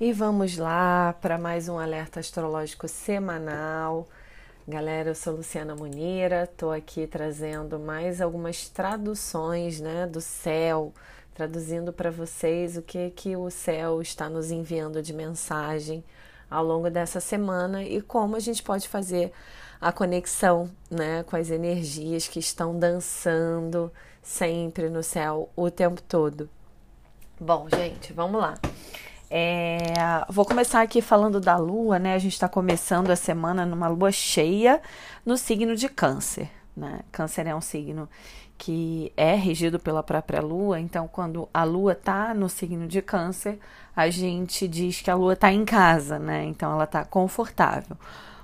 E vamos lá para mais um alerta astrológico semanal. Galera, eu sou Luciana Munira, estou aqui trazendo mais algumas traduções né, do céu, traduzindo para vocês o que, que o céu está nos enviando de mensagem ao longo dessa semana e como a gente pode fazer a conexão né, com as energias que estão dançando sempre no céu o tempo todo. Bom, gente, vamos lá. É, vou começar aqui falando da lua, né? A gente está começando a semana numa lua cheia no signo de Câncer, né? Câncer é um signo que é regido pela própria lua, então quando a lua tá no signo de Câncer, a gente diz que a lua tá em casa, né? Então ela tá confortável.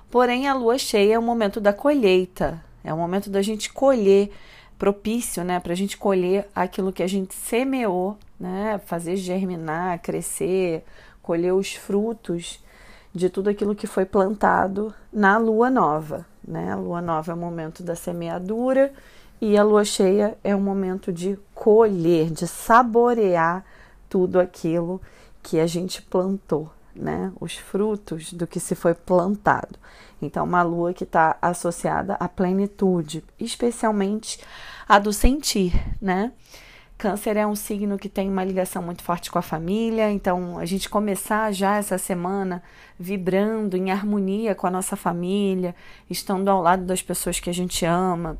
Porém, a lua cheia é o momento da colheita, é o momento da gente colher propício, né, para a gente colher aquilo que a gente semeou, né, fazer germinar, crescer, colher os frutos de tudo aquilo que foi plantado na lua nova, né? A lua nova é o momento da semeadura e a lua cheia é o momento de colher, de saborear tudo aquilo que a gente plantou, né? Os frutos do que se foi plantado. Então, uma lua que está associada à plenitude, especialmente a do sentir, né? Câncer é um signo que tem uma ligação muito forte com a família, então a gente começar já essa semana vibrando em harmonia com a nossa família, estando ao lado das pessoas que a gente ama,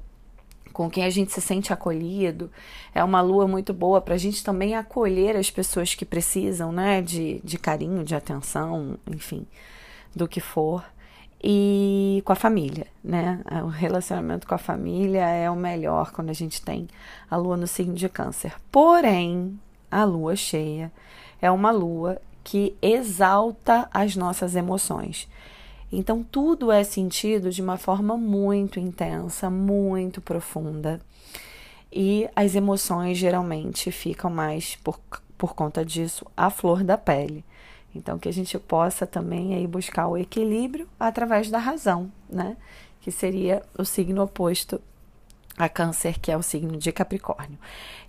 com quem a gente se sente acolhido. É uma lua muito boa para a gente também acolher as pessoas que precisam, né, de, de carinho, de atenção, enfim, do que for e com a família, né? O relacionamento com a família é o melhor quando a gente tem a lua no signo de Câncer. Porém, a lua cheia é uma lua que exalta as nossas emoções. Então, tudo é sentido de uma forma muito intensa, muito profunda. E as emoções geralmente ficam mais, por, por conta disso, à flor da pele. Então, que a gente possa também aí buscar o equilíbrio através da razão, né? Que seria o signo oposto a Câncer, que é o signo de Capricórnio.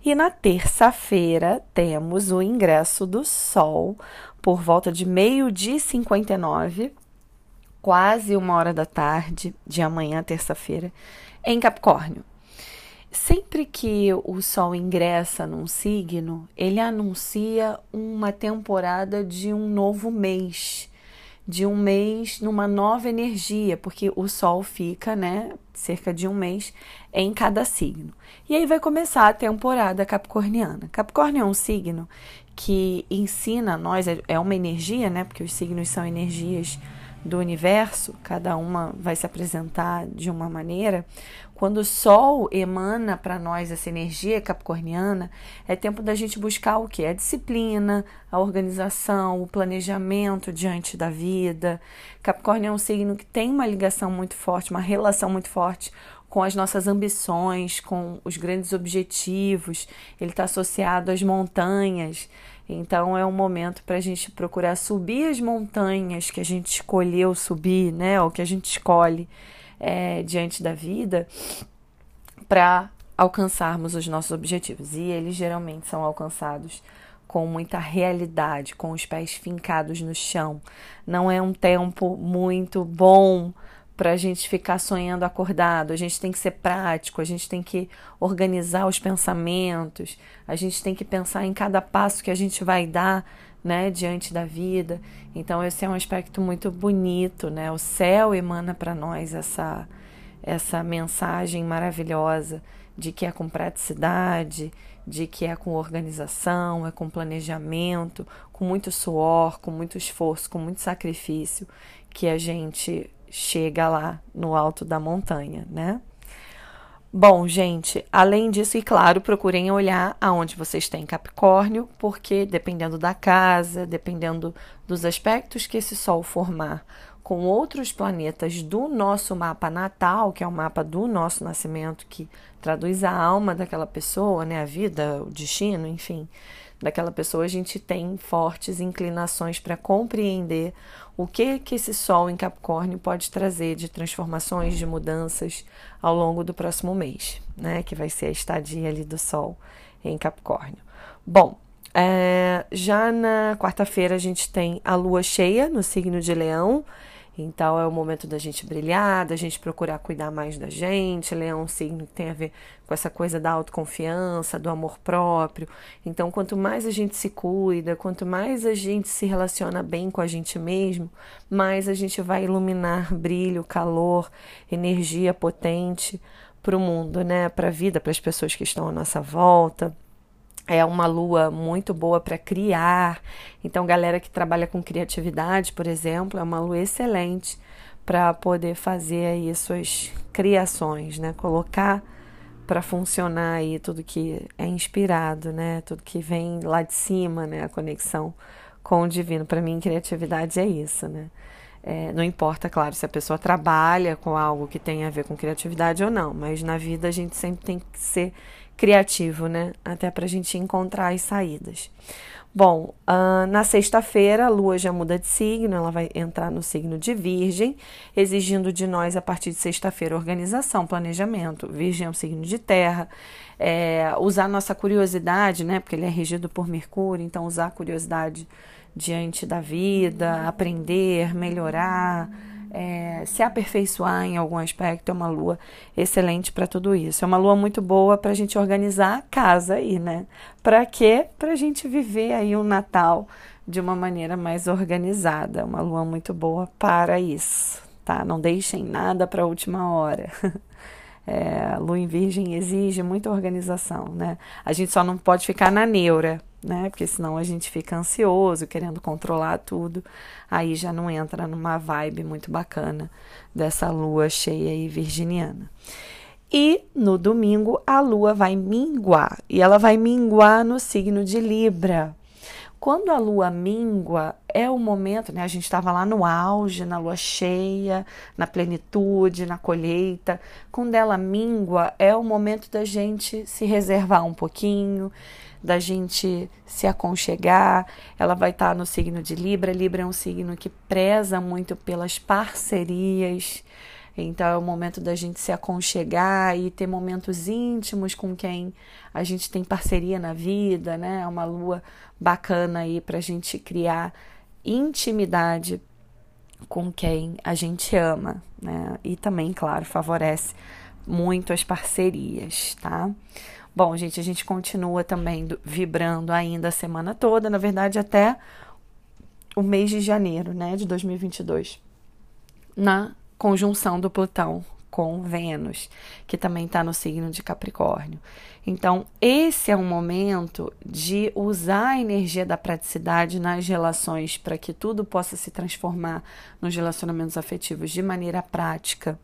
E na terça-feira temos o ingresso do Sol por volta de meio-dia e 59, quase uma hora da tarde de amanhã, terça-feira, em Capricórnio. Sempre que o Sol ingressa num signo, ele anuncia uma temporada de um novo mês, de um mês numa nova energia, porque o Sol fica, né, cerca de um mês em cada signo. E aí vai começar a temporada capricorniana. Capricórnio é um signo que ensina a nós, é, é uma energia, né, porque os signos são energias do universo, cada uma vai se apresentar de uma maneira. Quando o Sol emana para nós essa energia capricorniana, é tempo da gente buscar o que? A disciplina, a organização, o planejamento diante da vida. Capricórnio é um signo que tem uma ligação muito forte, uma relação muito forte com as nossas ambições, com os grandes objetivos. Ele está associado às montanhas. Então é um momento para a gente procurar subir as montanhas que a gente escolheu subir, né? Ou que a gente escolhe é, diante da vida para alcançarmos os nossos objetivos. E eles geralmente são alcançados com muita realidade, com os pés fincados no chão. Não é um tempo muito bom para a gente ficar sonhando acordado. A gente tem que ser prático, a gente tem que organizar os pensamentos, a gente tem que pensar em cada passo que a gente vai dar, né, diante da vida. Então esse é um aspecto muito bonito, né? O céu emana para nós essa essa mensagem maravilhosa de que é com praticidade, de que é com organização, é com planejamento, com muito suor, com muito esforço, com muito sacrifício que a gente chega lá no alto da montanha, né? Bom, gente, além disso, e claro, procurem olhar aonde vocês têm Capricórnio, porque dependendo da casa, dependendo dos aspectos que esse Sol formar com outros planetas do nosso mapa natal, que é o mapa do nosso nascimento, que traduz a alma daquela pessoa, né, a vida, o destino, enfim, daquela pessoa, a gente tem fortes inclinações para compreender o que que esse sol em Capricórnio pode trazer de transformações, de mudanças ao longo do próximo mês, né, que vai ser a estadia ali do sol em Capricórnio. Bom, É, já na quarta-feira a gente tem a lua cheia no signo de Leão. Então é o momento da gente brilhar, da gente procurar cuidar mais da gente. Leão signo que tem a ver com essa coisa da autoconfiança, do amor próprio. Então, quanto mais a gente se cuida, quanto mais a gente se relaciona bem com a gente mesmo, mais a gente vai iluminar brilho, calor, energia potente para o mundo, né? Para a vida, para as pessoas que estão à nossa volta é uma lua muito boa para criar. Então, galera que trabalha com criatividade, por exemplo, é uma lua excelente para poder fazer aí suas criações, né? Colocar para funcionar aí tudo que é inspirado, né? Tudo que vem lá de cima, né? A conexão com o divino. Para mim, criatividade é isso, né? É, não importa, claro, se a pessoa trabalha com algo que tem a ver com criatividade ou não, mas na vida a gente sempre tem que ser criativo, né? Até para a gente encontrar as saídas. Bom, uh, na sexta-feira a lua já muda de signo, ela vai entrar no signo de Virgem, exigindo de nós a partir de sexta-feira organização, planejamento. Virgem é um signo de terra, é, usar nossa curiosidade, né? Porque ele é regido por Mercúrio, então usar a curiosidade diante da vida, aprender, melhorar é, se aperfeiçoar em algum aspecto, é uma lua excelente para tudo isso. É uma lua muito boa para a gente organizar a casa aí, né? Para quê? Para a gente viver aí um Natal de uma maneira mais organizada. Uma lua muito boa para isso, tá? Não deixem nada para a última hora. É, lua em virgem exige muita organização, né? A gente só não pode ficar na neura, né? Porque senão a gente fica ansioso, querendo controlar tudo. Aí já não entra numa vibe muito bacana dessa lua cheia e virginiana. E no domingo a lua vai minguar, e ela vai minguar no signo de Libra. Quando a lua mingua, é o momento, né? A gente estava lá no auge, na lua cheia, na plenitude, na colheita. Quando ela mingua, é o momento da gente se reservar um pouquinho, da gente se aconchegar. Ela vai estar no signo de Libra. Libra é um signo que preza muito pelas parcerias. Então é o momento da gente se aconchegar e ter momentos íntimos com quem a gente tem parceria na vida, né? É uma lua bacana aí para a gente criar intimidade com quem a gente ama, né? E também, claro, favorece muito as parcerias, tá? Bom, gente, a gente continua também vibrando ainda a semana toda, na verdade, até o mês de janeiro, né, de 2022, na conjunção do Plutão com Vênus, que também está no signo de Capricórnio. Então, esse é um momento de usar a energia da praticidade nas relações para que tudo possa se transformar nos relacionamentos afetivos de maneira prática.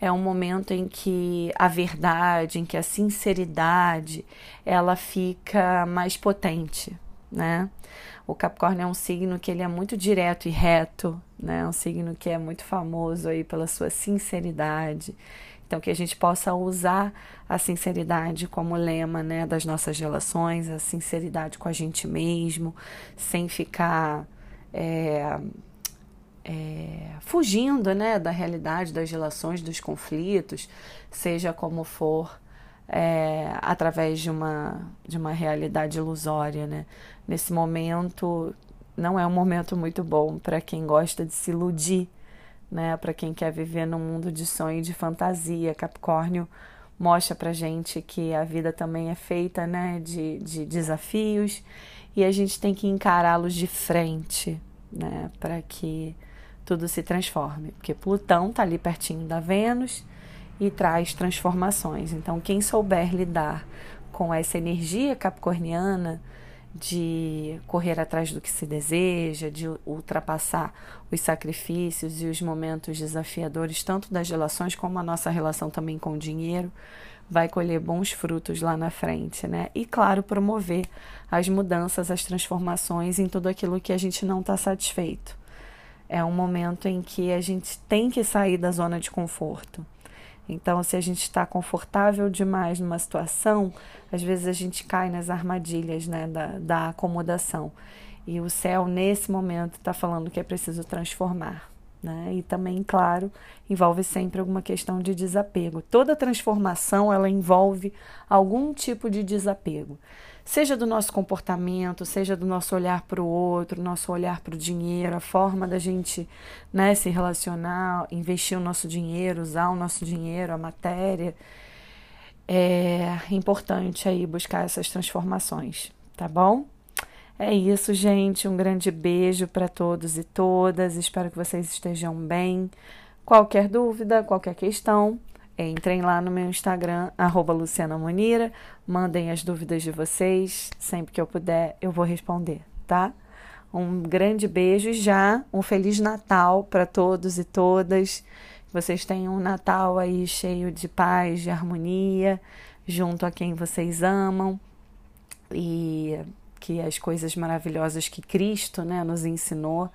É um momento em que a verdade, em que a sinceridade, ela fica mais potente, né? O Capricórnio é um signo que ele é muito direto e reto, né? É um signo que é muito famoso aí pela sua sinceridade. Então que a gente possa usar a sinceridade como lema, né, das nossas relações, a sinceridade com a gente mesmo, sem ficar é, é, fugindo, né, da realidade das relações, dos conflitos, seja como for é, através de uma, de uma realidade ilusória. Né? Nesse momento, não é um momento muito bom para quem gosta de se iludir, né? para quem quer viver num mundo de sonho e de fantasia. Capricórnio mostra para gente que a vida também é feita né? de, de desafios e a gente tem que encará-los de frente né? para que tudo se transforme. Porque Plutão está ali pertinho da Vênus e traz transformações. Então, quem souber lidar com essa energia capricorniana de correr atrás do que se deseja, de ultrapassar os sacrifícios e os momentos desafiadores, tanto das relações como a nossa relação também com o dinheiro, vai colher bons frutos lá na frente, né? E claro, promover as mudanças, as transformações em tudo aquilo que a gente não está satisfeito. É um momento em que a gente tem que sair da zona de conforto. Então, se a gente está confortável demais numa situação, às vezes a gente cai nas armadilhas né, da, da acomodação. E o céu, nesse momento, está falando que é preciso transformar. Né? E também, claro, envolve sempre alguma questão de desapego. Toda transformação ela envolve algum tipo de desapego. Seja do nosso comportamento, seja do nosso olhar para o outro, nosso olhar para o dinheiro, a forma da gente né, se relacionar, investir o nosso dinheiro, usar o nosso dinheiro, a matéria. É importante aí buscar essas transformações, tá bom? É isso, gente. Um grande beijo para todos e todas. Espero que vocês estejam bem. Qualquer dúvida, qualquer questão, entrem lá no meu Instagram, arroba Luciana mandem as dúvidas de vocês. Sempre que eu puder, eu vou responder, tá? Um grande beijo e já um Feliz Natal para todos e todas. Vocês tenham um Natal aí cheio de paz, de harmonia, junto a quem vocês amam. E que as coisas maravilhosas que Cristo né, nos ensinou,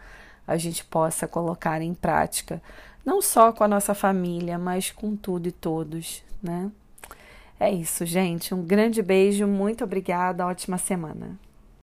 a gente possa colocar em prática, não só com a nossa família, mas com tudo e todos, né? É isso, gente. Um grande beijo, muito obrigada, ótima semana.